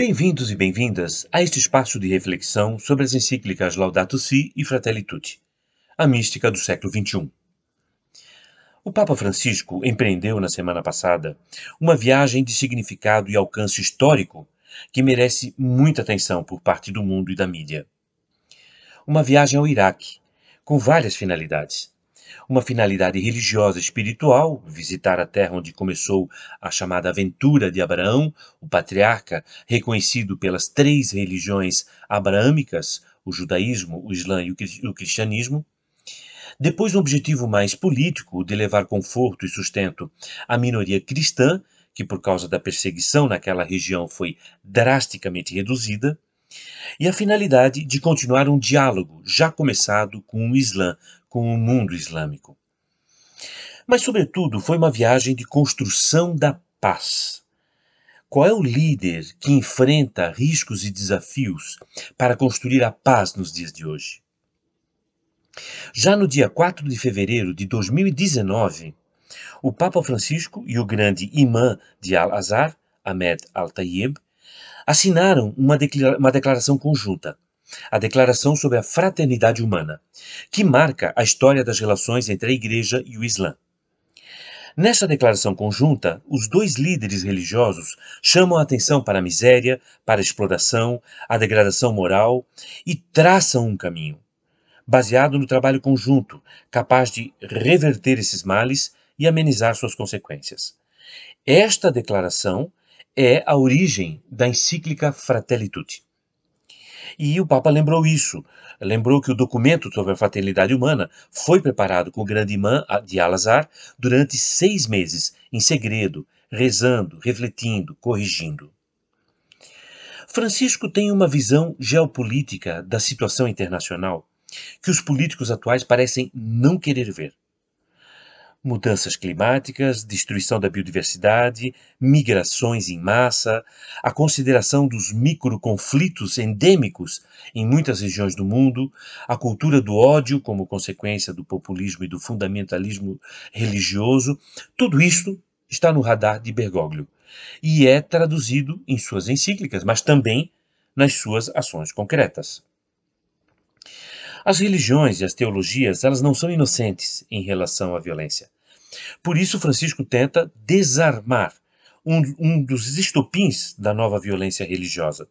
Bem-vindos e bem-vindas a este espaço de reflexão sobre as encíclicas Laudato Si e Fratelli Tutti, a mística do século XXI. O Papa Francisco empreendeu na semana passada uma viagem de significado e alcance histórico que merece muita atenção por parte do mundo e da mídia. Uma viagem ao Iraque, com várias finalidades. Uma finalidade religiosa e espiritual, visitar a terra onde começou a chamada aventura de Abraão, o patriarca reconhecido pelas três religiões abraâmicas, o judaísmo, o islã e o cristianismo. Depois, um objetivo mais político, de levar conforto e sustento à minoria cristã, que por causa da perseguição naquela região foi drasticamente reduzida e a finalidade de continuar um diálogo já começado com o Islã, com o mundo islâmico. Mas, sobretudo, foi uma viagem de construção da paz. Qual é o líder que enfrenta riscos e desafios para construir a paz nos dias de hoje? Já no dia 4 de fevereiro de 2019, o Papa Francisco e o grande imã de Al-Azhar, Ahmed Al-Tayyib, assinaram uma, uma declaração conjunta, a Declaração sobre a Fraternidade Humana, que marca a história das relações entre a Igreja e o Islã. Nessa declaração conjunta, os dois líderes religiosos chamam a atenção para a miséria, para a exploração, a degradação moral e traçam um caminho, baseado no trabalho conjunto, capaz de reverter esses males e amenizar suas consequências. Esta declaração é a origem da encíclica Fratelli Tutti. E o Papa lembrou isso. Lembrou que o documento sobre a fraternidade humana foi preparado com o grande imã de Al-Azhar durante seis meses, em segredo, rezando, refletindo, corrigindo. Francisco tem uma visão geopolítica da situação internacional que os políticos atuais parecem não querer ver mudanças climáticas, destruição da biodiversidade, migrações em massa, a consideração dos microconflitos endêmicos em muitas regiões do mundo, a cultura do ódio como consequência do populismo e do fundamentalismo religioso, tudo isto está no radar de Bergoglio e é traduzido em suas encíclicas, mas também nas suas ações concretas. As religiões e as teologias, elas não são inocentes em relação à violência. Por isso, Francisco tenta desarmar um, um dos estopins da nova violência religiosa.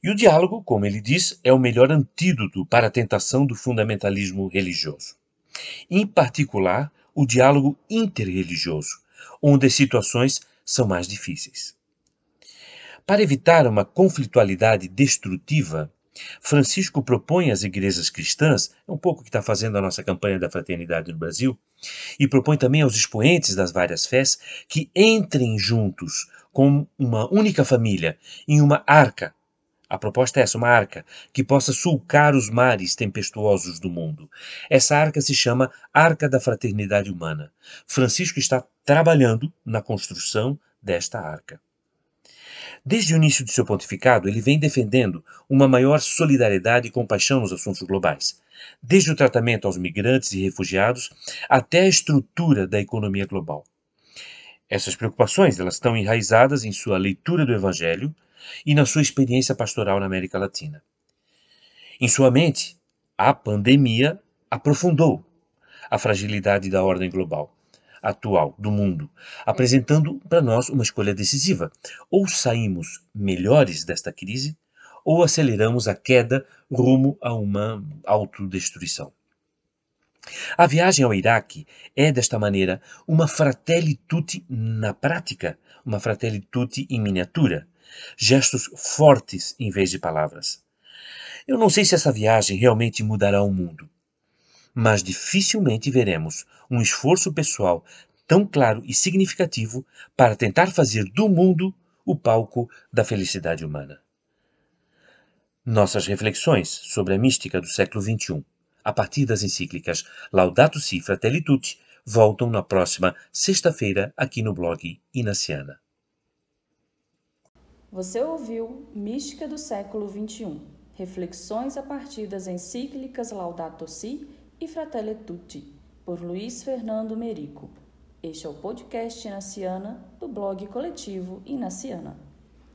E o diálogo, como ele diz, é o melhor antídoto para a tentação do fundamentalismo religioso. Em particular, o diálogo interreligioso, onde as situações são mais difíceis. Para evitar uma conflitualidade destrutiva, Francisco propõe às igrejas cristãs, é um pouco o que está fazendo a nossa campanha da fraternidade no Brasil, e propõe também aos expoentes das várias fés que entrem juntos com uma única família em uma arca. A proposta é essa, uma arca que possa sulcar os mares tempestuosos do mundo. Essa arca se chama Arca da Fraternidade Humana. Francisco está trabalhando na construção desta arca. Desde o início de seu pontificado, ele vem defendendo uma maior solidariedade e compaixão nos assuntos globais, desde o tratamento aos migrantes e refugiados até a estrutura da economia global. Essas preocupações elas estão enraizadas em sua leitura do Evangelho e na sua experiência pastoral na América Latina. Em sua mente, a pandemia aprofundou a fragilidade da ordem global atual do mundo, apresentando para nós uma escolha decisiva. Ou saímos melhores desta crise, ou aceleramos a queda rumo a uma autodestruição. A viagem ao Iraque é, desta maneira, uma fratelli tutti na prática, uma fratelli tutti em miniatura. Gestos fortes em vez de palavras. Eu não sei se essa viagem realmente mudará o mundo, mas dificilmente veremos um esforço pessoal tão claro e significativo para tentar fazer do mundo o palco da felicidade humana. Nossas reflexões sobre a mística do século XXI, a partir das encíclicas Laudato Si Fratelli Tutti, voltam na próxima sexta-feira aqui no blog Inaciana. Você ouviu Mística do século XXI, reflexões a partir das encíclicas Laudato Si e Fratelli Tutti, por Luiz Fernando Merico. Este é o podcast Inaciana do blog coletivo Inaciana.